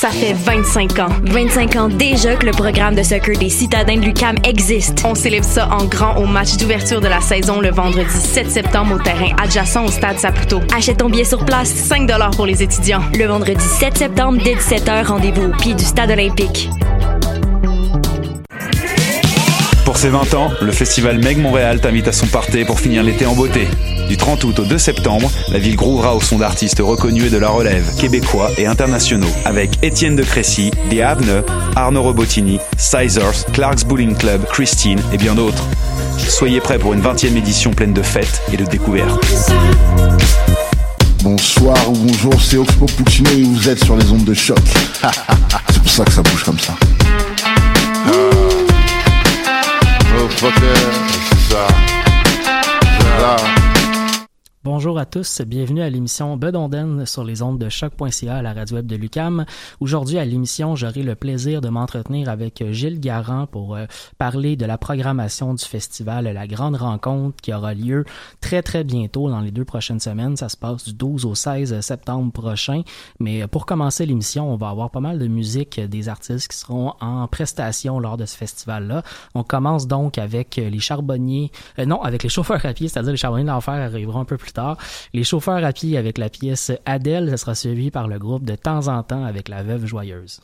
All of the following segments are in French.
Ça fait 25 ans. 25 ans déjà que le programme de soccer des citadins de l'UCAM existe. On célèbre ça en grand au match d'ouverture de la saison le vendredi 7 septembre au terrain adjacent au stade Saputo. Achète ton billet sur place. 5 pour les étudiants. Le vendredi 7 septembre dès 17h, rendez-vous au pied du stade olympique. Pour ses 20 ans, le festival Meg Montréal t'invite à son party pour finir l'été en beauté. Du 30 août au 2 septembre, la ville grouvera au son d'artistes reconnus et de la relève, québécois et internationaux, avec Étienne de Crécy, The Avne, Arnaud Robotini, Sizers, Clark's Bowling Club, Christine et bien d'autres. Soyez prêts pour une 20e édition pleine de fêtes et de découvertes. Bonsoir ou bonjour, c'est Oxpo Puccino et vous êtes sur les ondes de choc. c'est pour ça que ça bouge comme ça. Bonjour à tous, bienvenue à l'émission Bedonden sur les ondes de choc.ca à la radio web de Lucam. Aujourd'hui à l'émission, j'aurai le plaisir de m'entretenir avec Gilles Garand pour euh, parler de la programmation du festival La Grande Rencontre qui aura lieu très très bientôt dans les deux prochaines semaines. Ça se passe du 12 au 16 septembre prochain. Mais pour commencer l'émission, on va avoir pas mal de musique des artistes qui seront en prestation lors de ce festival-là. On commence donc avec les charbonniers, euh, non, avec les chauffeurs à pied, c'est-à-dire les charbonniers de l'enfer arriveront un peu plus Les chauffeurs à pied avec la pièce Adèle, ça sera suivi par le groupe de temps en temps avec la Veuve Joyeuse.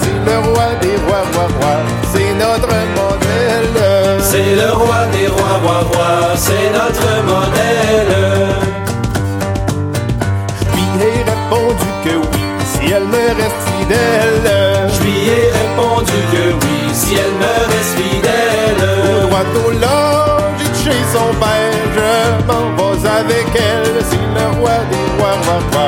C'est le roi des rois, rois, rois, c'est notre modèle. C'est le roi des rois, rois, rois, c'est notre modèle. Je lui ai répondu que oui, si elle me reste fidèle. Je lui ai répondu que oui, si elle me reste fidèle. Au droit au de chez son père, je m'en vais avec elle. C'est le roi des rois, rois, rois,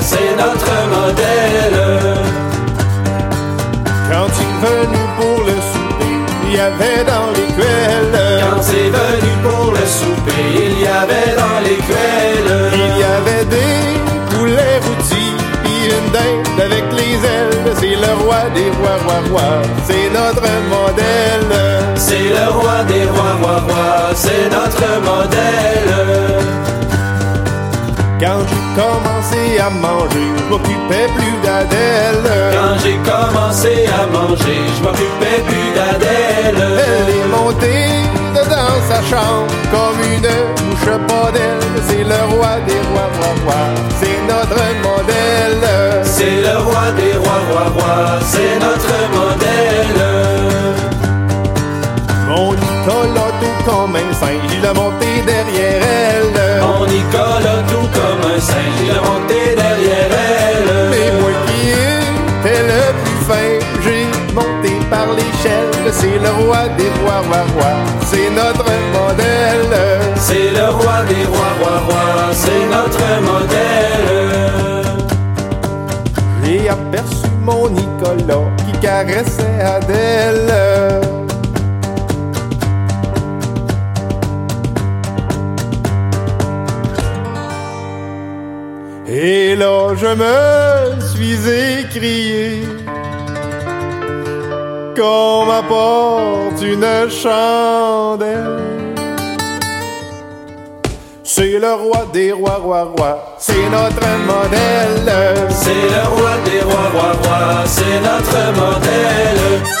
c'est notre modèle. Quand il est venu pour le souper, il y avait dans l'écuelle. Quand c'est venu pour le souper, il y avait dans l'écuelle. Il y avait des poulets rôtis, puis une dinde avec les ailes. C'est le roi des rois, rois, rois, c'est notre modèle. C'est le roi des rois, rois, rois, c'est notre modèle. Quand commencé à manger, je m'occupais plus d'Adèle. Quand j'ai commencé à manger, je m'occupais plus d'Adèle. Elle est montée dans sa chambre comme une mouche bordelle. C'est le roi des rois, roi, roi. C'est notre modèle. C'est le roi des rois, roi, roi. C'est notre modèle. Mon idole a tout comme un singe, il a monté derrière elle. Mon Nicolas, tout comme un singe, il a monté derrière elle. Mais moi qui étais le plus fin, j'ai monté par l'échelle. C'est le roi des rois, roi, roi, c'est notre modèle. C'est le roi des rois, roi, roi, c'est notre modèle. J'ai aperçu mon Nicolas qui caressait Adèle. Et là, je me suis écrié qu'on m'apporte une chandelle. C'est le roi des rois, roi, roi, c'est notre modèle. C'est le roi des rois, roi, roi, c'est notre modèle.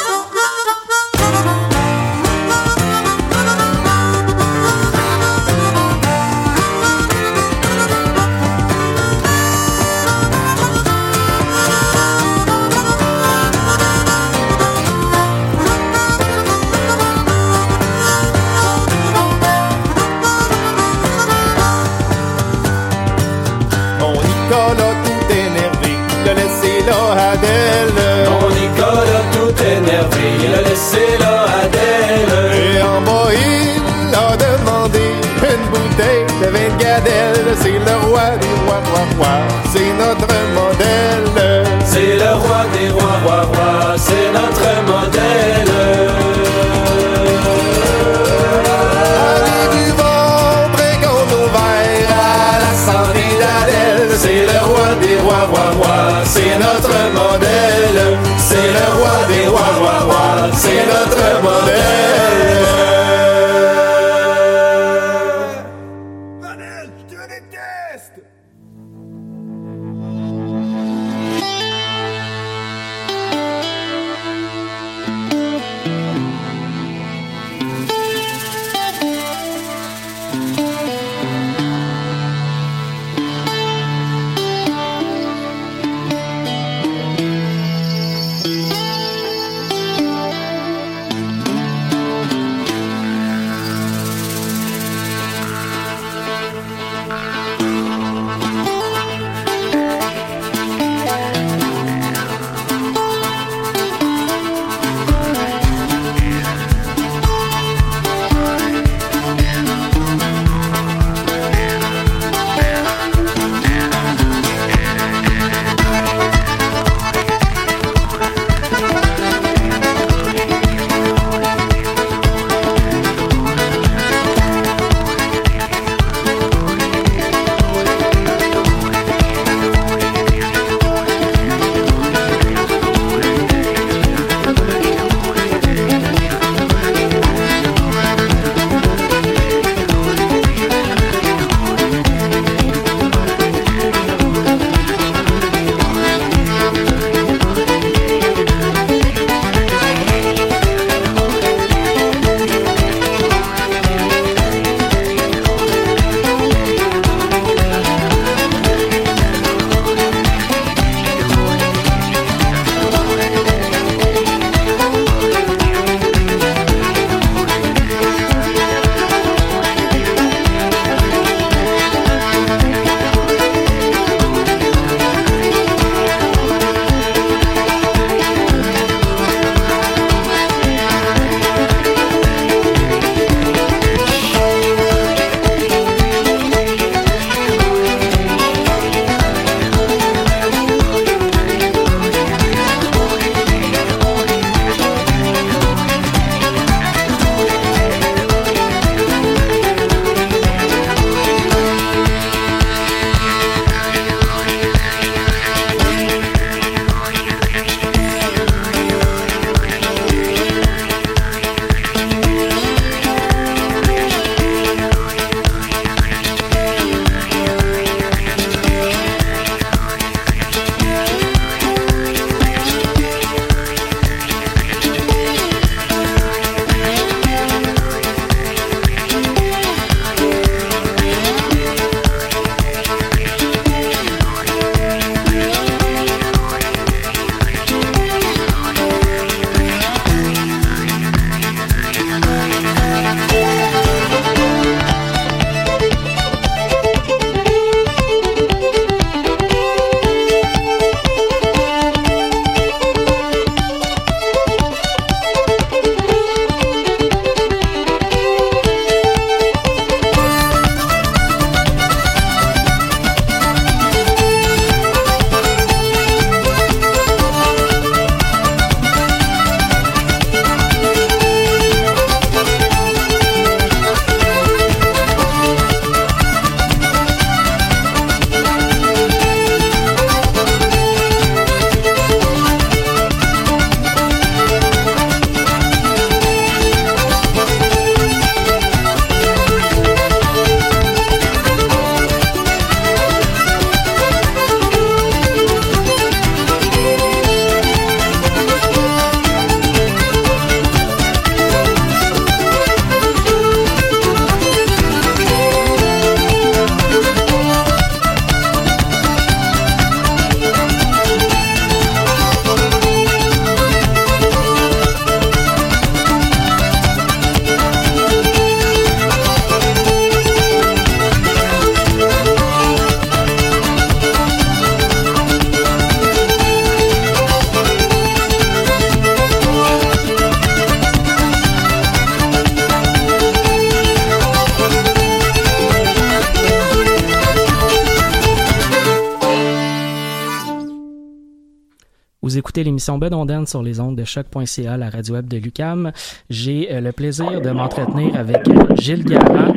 L'émission Bedonden sur les ondes de choc.ca, la radio web de Lucam. J'ai euh, le plaisir de m'entretenir avec euh, Gilles Garand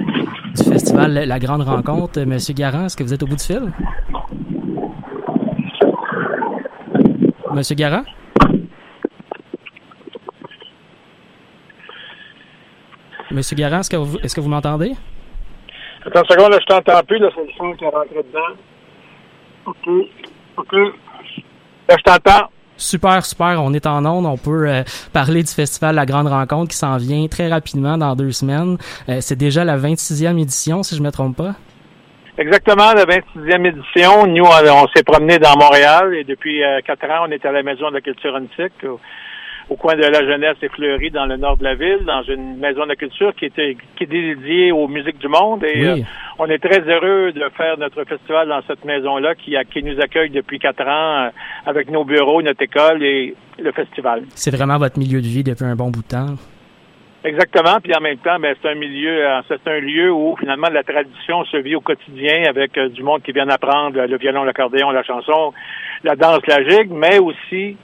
du festival La Grande Rencontre. Monsieur Garand, est-ce que vous êtes au bout du fil? Monsieur Garand? Monsieur Garand, est-ce que vous, est-ce que vous m'entendez? Attends une seconde, là, je t'entends plus, là, c'est le son qui est rentré dedans. OK, OK. Là, je t'entends. Super, super. On est en onde. On peut euh, parler du festival La Grande Rencontre qui s'en vient très rapidement dans deux semaines. Euh, c'est déjà la 26e édition, si je me trompe pas. Exactement, la 26e édition. Nous, on, on s'est promené dans Montréal et depuis euh, quatre ans, on est à la Maison de la Culture Antique au coin de la jeunesse et fleurie dans le nord de la ville, dans une maison de culture qui était qui est dédiée aux musiques du monde. Et euh, on est très heureux de faire notre festival dans cette maison-là qui, qui nous accueille depuis quatre ans euh, avec nos bureaux, notre école et le festival. C'est vraiment votre milieu de vie depuis un bon bout de temps. Exactement, puis en même temps, ben, c'est un milieu, euh, c'est un lieu où finalement la tradition se vit au quotidien avec du monde qui vient apprendre le violon, l'accordéon, la chanson, la danse, la gigue, mais aussi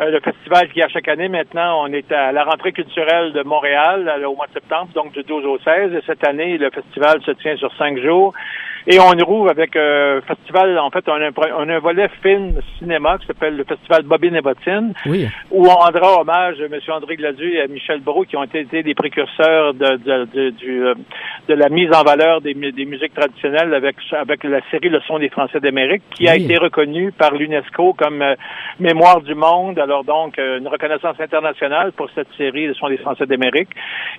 euh, le festival qui a chaque année maintenant, on est à la rentrée culturelle de Montréal au mois de septembre, donc du 12 au 16. Et cette année, le festival se tient sur cinq jours. Et on rouvre avec euh, festival, en fait, on a, un, on a un volet film cinéma qui s'appelle le festival Bobine et Bottine, oui. où on rendra hommage à M. André Gladu et à Michel Brault qui ont été des précurseurs de, de, de, du, euh, de la mise en valeur des, des musiques traditionnelles avec, avec la série Le son des Français d'Amérique, qui a été reconnue par l'UNESCO comme euh, mémoire du monde. Alors donc, une reconnaissance internationale pour cette série Le son des Français d'Amérique.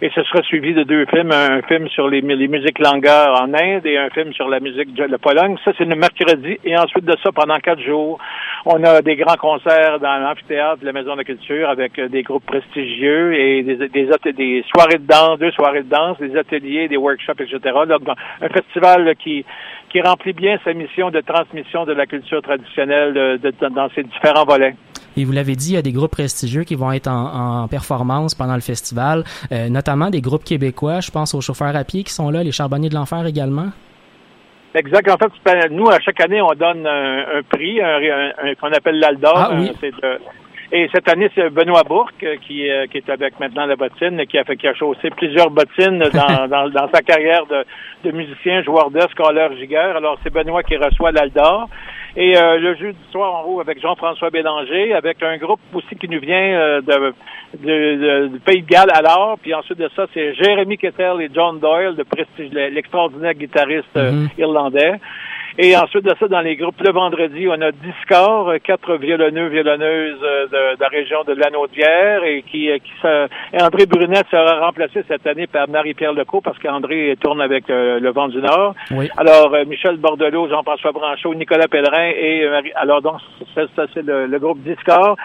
Et ce sera suivi de deux films, un film sur les, les musiques langues en Inde et un film sur la la musique de Pologne. Ça, c'est le mercredi. Et ensuite de ça, pendant quatre jours, on a des grands concerts dans l'amphithéâtre de la Maison de la Culture avec euh, des groupes prestigieux et des, des, soirées de danse, deux soirées de danse, des ateliers, des workshops, etc. Donc, un festival qui, qui remplit bien sa mission de transmission de la culture traditionnelle de, dans ses différents volets. Et vous l'avez dit, il y a des groupes prestigieux qui vont être en, en performance pendant le festival, euh, notamment des groupes québécois. Je pense aux chauffeurs à pied qui sont là, les charbonniers de l'enfer également. Exact. En fait, nous, à chaque année, on donne un, prix un, qu'on appelle l'Aldor. Ah, oui. et cette année, c'est Benoît Bourque euh, qui, euh, qui est avec maintenant la bottine, qui a fait qui a chaussé plusieurs bottines dans, dans, dans, sa carrière de, de musicien, joueur d'œuf, scolaire, gigueur. Alors, c'est Benoît qui reçoit l'Aldor. Et euh, le jeudi soir, on roule avec Jean-François Bélanger, avec un groupe aussi qui nous vient de, de, de, Pays de Galles alors. Puis ensuite de ça, c'est Jérémy Kettel et John Doyle, l'extraordinaire guitariste mm-hmm. irlandais. Et ensuite de ça, dans les groupes, le vendredi, on a Discord, quatre violonneux, violonneuses euh, de, de la région de Lanaudière et qui, euh, qui et André Brunet sera remplacé cette année par Marie-Pierre Lecaux parce qu'André tourne avec euh, le vent du Nord. Oui. Alors, Michel Bordelot, Jean-François Branchot, Nicolas Pellerin et alors donc, ça, c'est le, le, groupe Discord.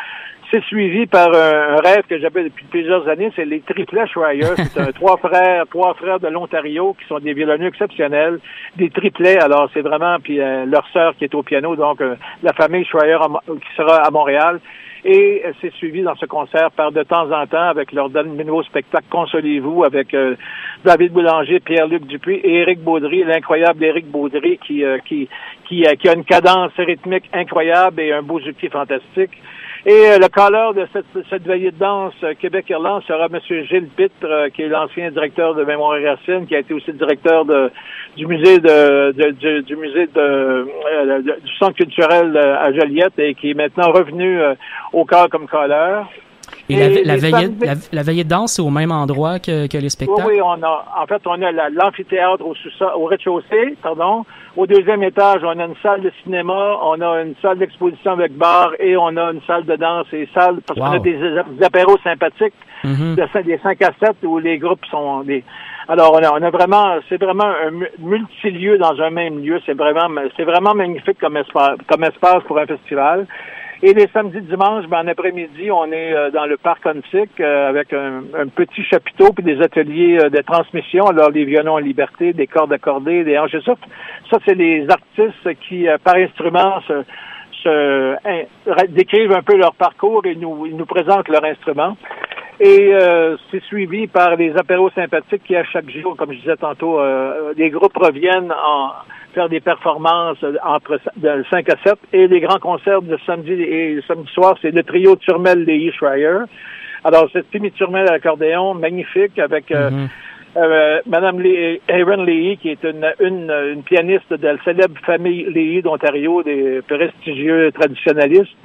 C'est suivi par un, rêve que j'avais depuis plusieurs années, c'est les triplets Schreier. C'est un, trois frères, trois frères de l'Ontario qui sont des violonneux exceptionnels, des triplets. Alors c'est vraiment puis euh, leur sœur qui est au piano, donc euh, la famille Schreier qui sera à Montréal. Et euh, c'est suivi dans ce concert par de temps en temps avec leur nouveau spectacle Consolez-vous avec David Boulanger, Pierre-Luc Dupuis et Éric Baudry, l'incroyable Éric Baudry qui, qui, qui, qui, a une cadence rythmique incroyable et un beau outil fantastique. Et euh, le caller de cette, cette veillée de danse euh, Québec-Irlande sera M. Gilles Pitre, euh, qui est l'ancien directeur de Mémoire et Racine, qui a été aussi directeur de, du musée de, de, du musée de, du centre culturel à Joliette et qui est maintenant revenu au corps comme caller. Et, la, la, veillée, la, veillée, de danse, c'est au même endroit que, que les spectacles? Oui, oui, on a, en fait, on a l'amphithéâtre au, au rez-de-chaussée, pardon. Au deuxième étage, on a une salle de cinéma, on a une salle d'exposition avec bar et on a une salle de danse et salle, parce qu'on a des, des, apéros sympathiques, mm-hmm. de, des 5 à 7 où les groupes sont des, alors, on a, on a vraiment, c'est vraiment un multilieu dans un même lieu. C'est vraiment, c'est vraiment magnifique comme espace, comme espace pour un festival. Et les samedis, dimanches, ben, en après-midi, on est euh, dans le parc ontique euh, avec un, petit chapiteau puis des ateliers euh, de transmission. Alors, les violons en liberté, des cordes accordées, des hanches. Ça, c'est les artistes qui, par instrument, se, se décrivent un peu leur parcours et nous, ils nous présentent leur instrument. Et euh, c'est suivi par les apéros sympathiques qui, à chaque jour, comme je disais tantôt, euh, les groupes reviennent en faire des performances entre de 5 à 7 et les grands concerts de samedi et samedi soir, c'est le trio Turmel Leahy Schreier. Alors, c'est Timmy Turmel à l'accordéon, magnifique, avec euh, mm-hmm. Euh Madame Lee, Aaron Leahy, qui est une, une, une, pianiste de la célèbre famille Leahy d'Ontario, des prestigieux traditionnalistes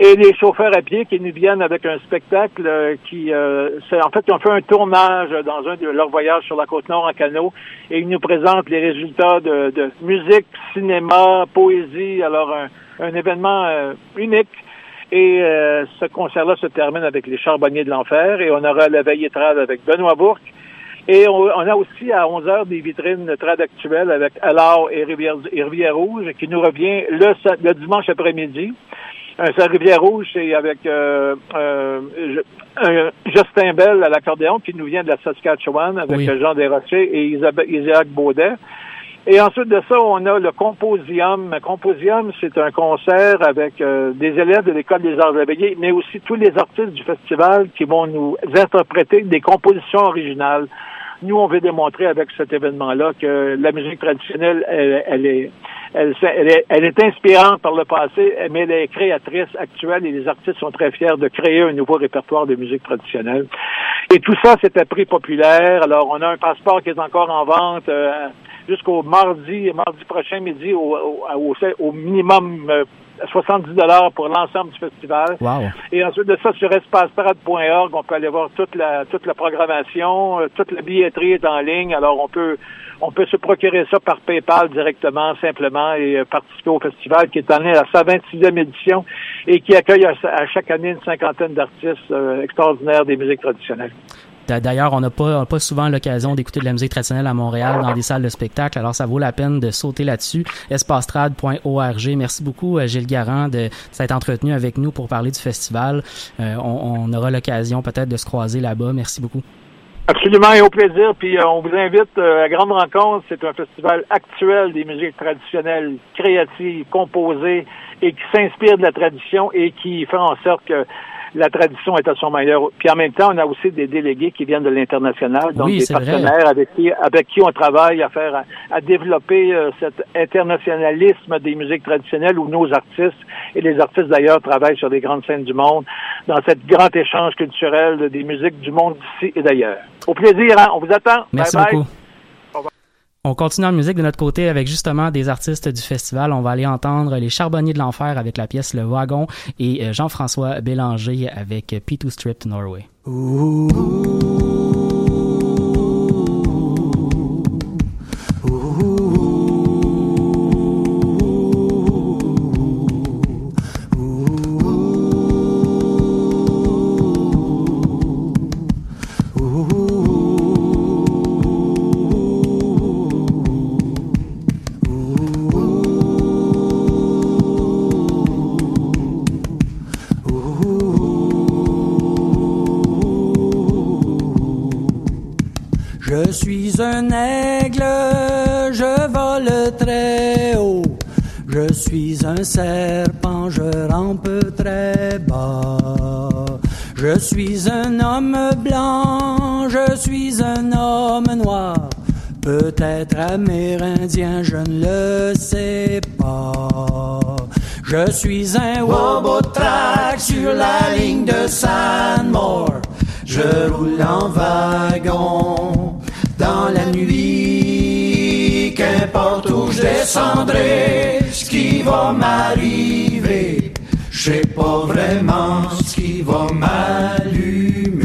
et les chauffeurs à pied qui nous viennent avec un spectacle euh, qui, euh, en fait, ont fait un tournage dans un de leurs voyages sur la côte nord en canot et ils nous présentent les résultats de, de musique, cinéma, poésie. Alors, un, un événement euh, unique. Et ce concert-là se termine avec les Charbonniers de l'Enfer et on aura la veille trad avec Benoît Bourque. Et on, a aussi à 11 heures des vitrines trad actuelles avec Alors et Rivière, et Rivière Rouge qui nous revient le, le dimanche après-midi un Rivière-Rouge, c'est avec euh, euh, Justin Bell à l'accordéon qui nous vient de la Saskatchewan avec Jean Desrochers et Isaac Baudet. Et ensuite de ça, on a le Composium. Composium, c'est un concert avec euh, des élèves de l'École des arts éveillés, mais aussi tous les artistes du festival qui vont nous interpréter des compositions originales. Nous, on veut démontrer avec cet événement-là que la musique traditionnelle, elle est elle, est, elle, est, inspirante par le passé, mais elle est créatrice actuelle et les artistes sont très fiers de créer un nouveau répertoire de musique traditionnelle. Et tout ça, c'est à prix populaire. Alors, on a un passeport qui est encore en vente euh, jusqu'au mardi, mardi prochain midi, au, au, au minimum 70 euh, dollars pour l'ensemble du festival. Et ensuite de ça, sur espaceparade.org, on peut aller voir toute la toute la programmation, euh, toute la billetterie est en ligne. Alors on peut on peut se procurer ça par PayPal directement, simplement, et euh, participer au festival qui est en à sa 26e édition et qui accueille à, chaque année une cinquantaine d'artistes euh, extraordinaires des musiques traditionnelles. D'ailleurs, on n'a pas, pas souvent l'occasion d'écouter de la musique traditionnelle à Montréal dans des salles de spectacle, alors ça vaut la peine de sauter là-dessus. espastrad.org. Merci beaucoup, euh, Gilles Garand, de s'être entretenu avec nous pour parler du festival. on aura l'occasion peut-être de se croiser là-bas. Merci beaucoup. Absolument et au plaisir. Puis euh, on vous invite euh, à Grande Rencontre. C'est un festival actuel des musiques traditionnelles, créatives, composées et qui s'inspire de la tradition et qui fait en sorte que la tradition est à son meilleur. Puis en même temps, on a aussi des délégués qui viennent de l'international, donc des partenaires avec qui, avec qui on travaille à faire, à, développer euh, cet internationalisme des musiques traditionnelles où nos artistes et les artistes d'ailleurs travaillent sur des grandes scènes du monde dans cet grand échange culturel des musiques du monde d'ici et d'ailleurs. Au plaisir, hein? on vous attend. Merci beaucoup. On continue en musique de notre côté avec justement des artistes du festival. On va aller entendre les Charbonniers de l'Enfer avec la pièce Le Wagon et euh, Jean-François Bélanger avec P2 Strip Norway. Suis un serpent, je rampe très bas. Je suis un homme blanc, je suis un homme noir. Peut-être amérindien, je ne le sais pas. Je suis un track sur la ligne de Sandmore. Je roule en wagon dans la nuit, qu'importe où je descendrai, ce qui va m'arriver, je sais pas vraiment ce qui va m'allumer.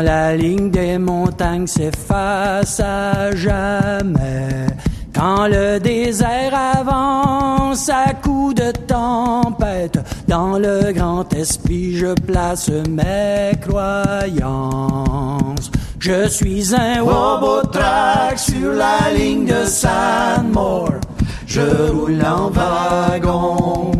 La ligne des montagnes s'efface à jamais, quand le désert avance à coups coup de tempête, dans le grand esprit je place mes croyances. Je suis un robotrack sur la ligne de Sandmore. Je roule en wagon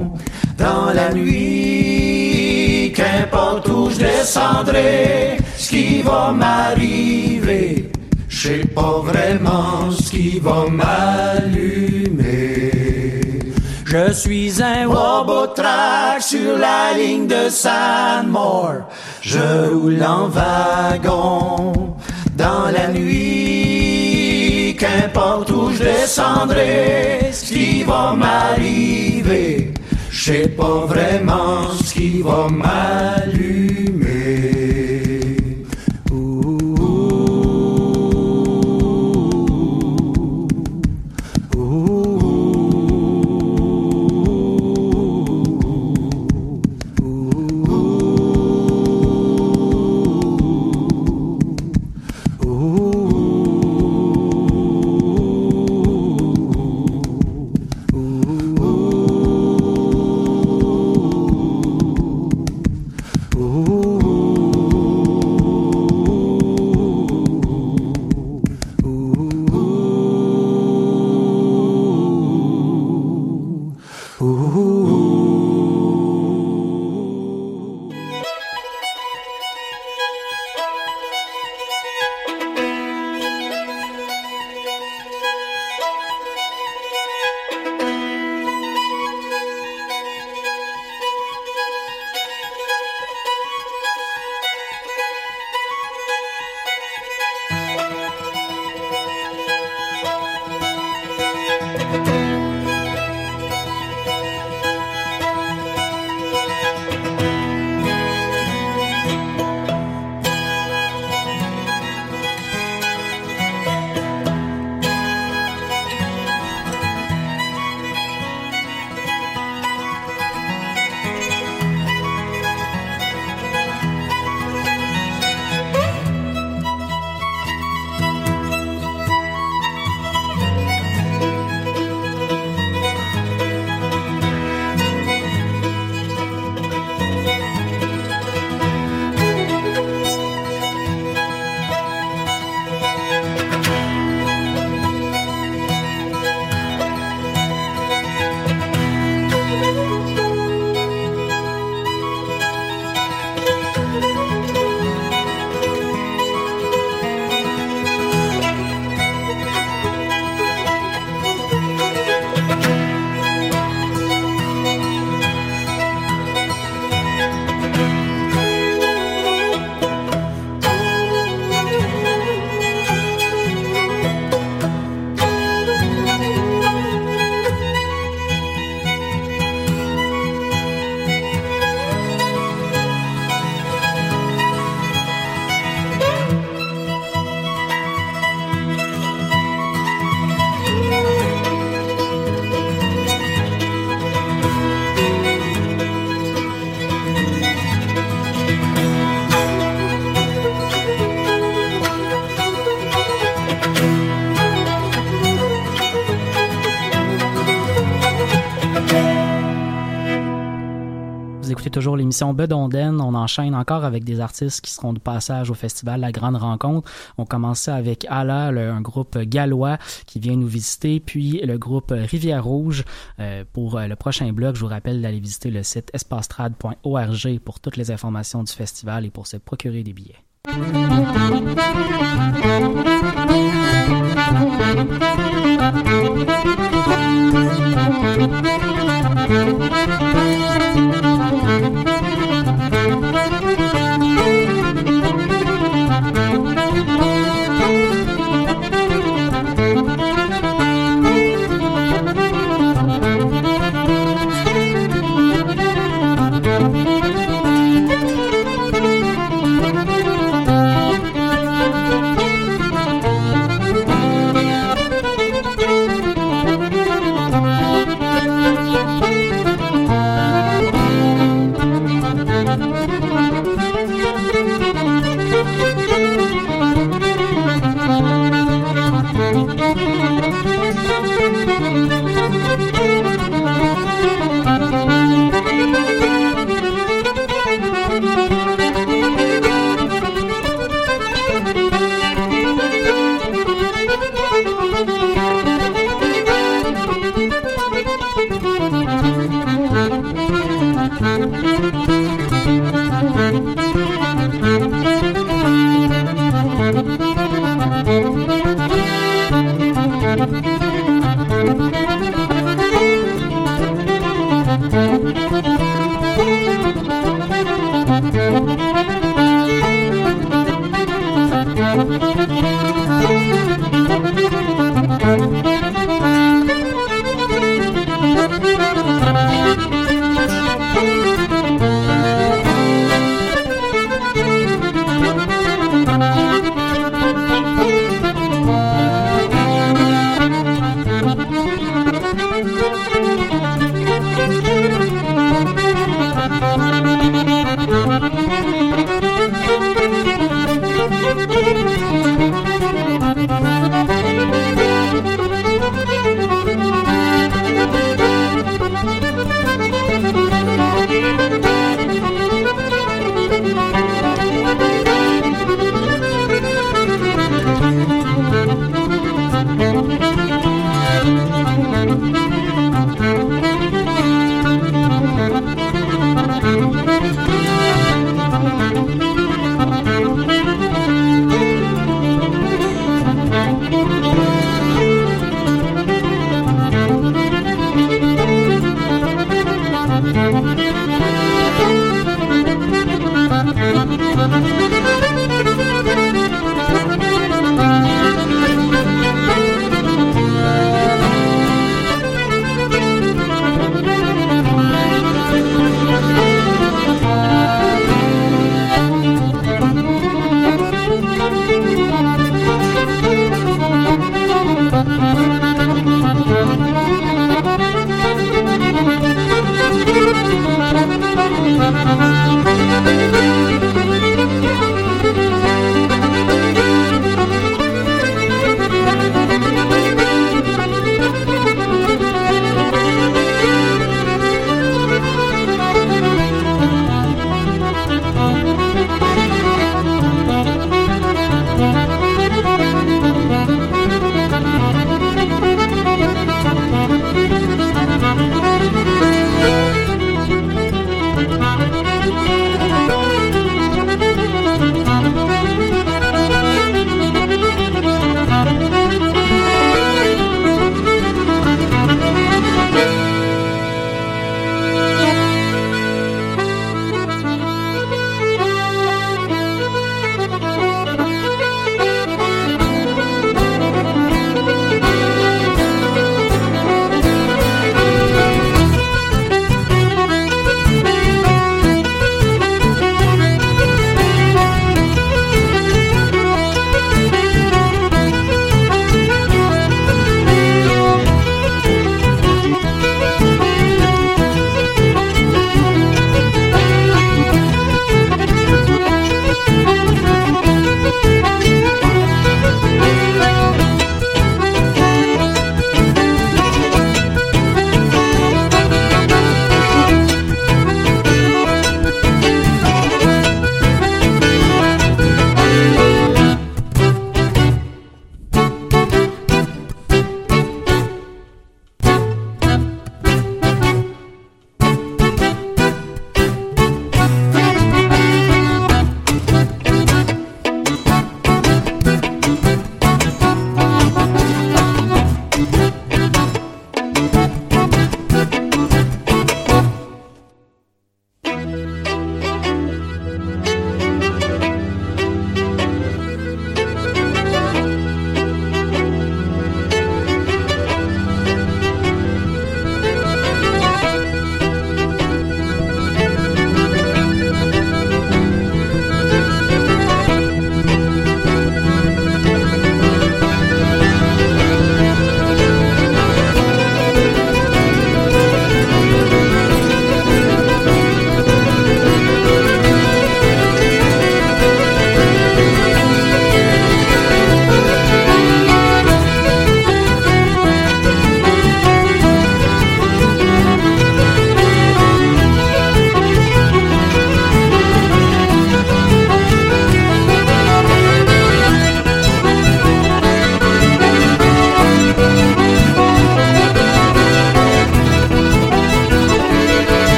dans la nuit. Qu'importe où je descendrai, ce qui va m'arriver, je sais pas vraiment ce qui va m'allumer. Je suis un robotrack sur la ligne de Sandmore. Je roule en wagon dans la nuit. Qu'importe où je descendrai, ce qui va m'arriver, je sais pas vraiment ce qui va m'allumer. Bedonden, on enchaîne encore avec des artistes qui seront de passage au festival La Grande Rencontre. On commençait avec Ala, un groupe gallois qui vient nous visiter, puis le groupe Rivière Rouge. Euh, pour euh, le prochain bloc, je vous rappelle d'aller visiter le site espastrad.org pour toutes les informations du festival et pour se procurer des billets.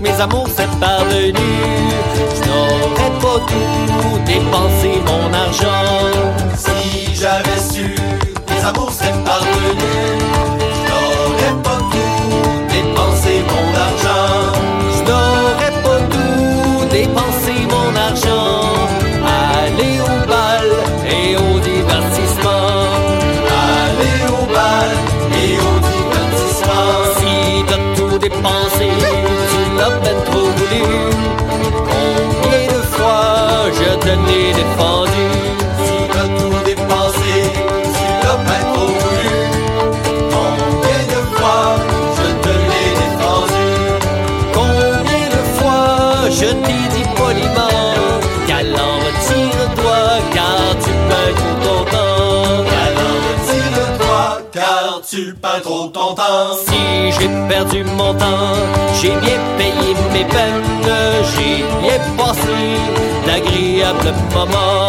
mes amours c'est parvenu. Je n'aurais pas tout dépensé mon argent si j'avais su mes amours s'est parvenu. J'ai perdu mon temps, j'ai bien payé mes peines, j'ai bien passé d'agréables moments.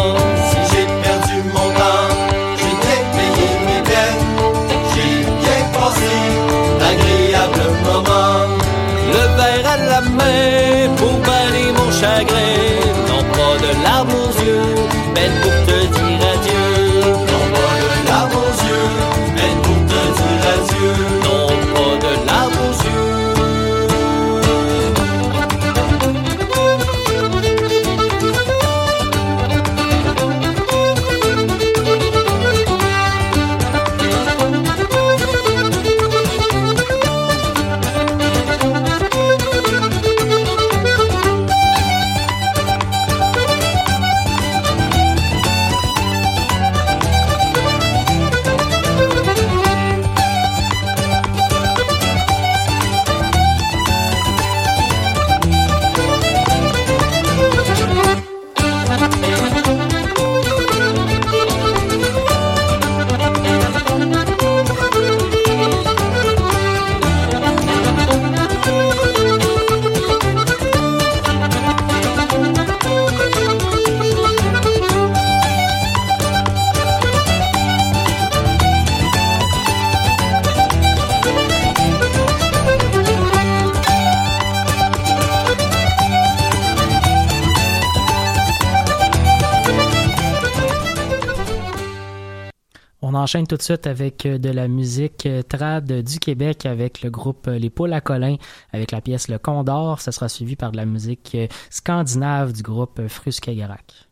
enchaîne tout de suite avec euh, de la musique euh, trad du Québec avec le groupe euh, Les Poules à Colin avec la pièce Le Condor. Ça sera suivi par de la musique scandinave du groupe Fruskegarak.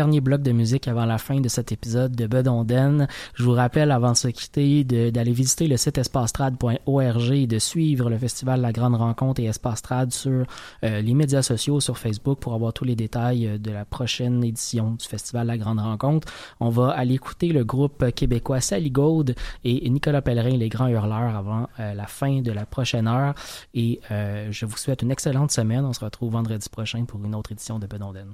Dernier bloc de musique avant la fin de cet épisode de Bedonden. Je vous rappelle, avant de se quitter, d'aller visiter le site espastrad.org et de suivre le festival La Grande Rencontre et Espastrad sur euh, les médias sociaux, sur Facebook, pour avoir tous les détails euh, de la prochaine édition du festival La Grande Rencontre. On va aller écouter le groupe québécois Sally Gold et Nicolas Pellerin, les grands hurleurs, avant euh, la fin de la prochaine heure. Et je vous souhaite une excellente semaine. On se retrouve vendredi prochain pour une autre édition de Bedonden.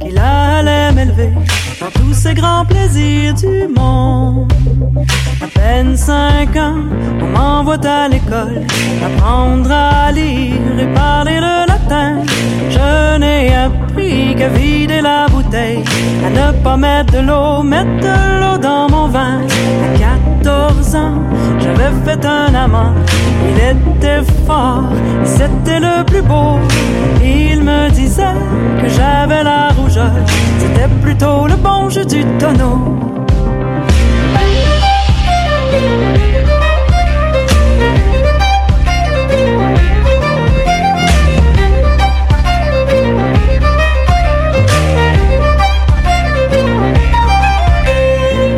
Qu'il allait m'élever dans tous ces grands plaisirs du monde. À peine cinq ans, on m'envoie à l'école, apprendre à lire et parler le latin. Je n'ai appris qu'à vider la bouteille, à ne pas mettre de l'eau, mettre de l'eau dans mon vin. À 14 ans, j'avais fait un amant, il était fort, c'était le plus beau. Il me disait que j'avais la c'était plutôt le bon jeu du tonneau.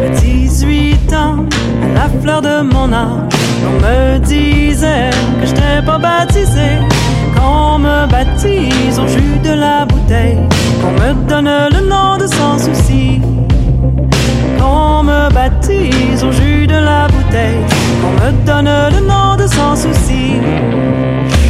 À 18 ans, à la fleur de mon âge, on me disait que je n'étais pas baptisé. Qu'on me baptise au jus de la bouteille, qu'on me donne le nom de sans souci. Qu'on me baptise au jus de la bouteille, qu'on me donne le nom de sans souci.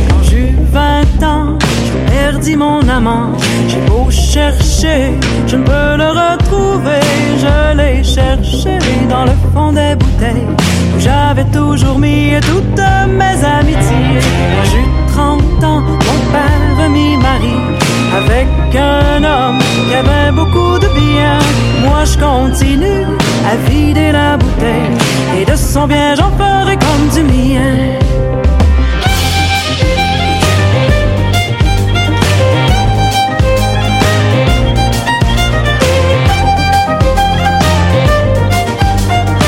Quand j'eus 20 ans, je perdis mon amant. J'ai beau chercher, je ne peux le retrouver. Je l'ai cherché dans le fond des bouteilles, où j'avais toujours mis toutes mes amitiés. Quand j'eus 30 ans, mon père m'y marie avec un homme qui avait beaucoup de bien. Moi je continue à vider la bouteille et de son bien j'en ferai comme du mien.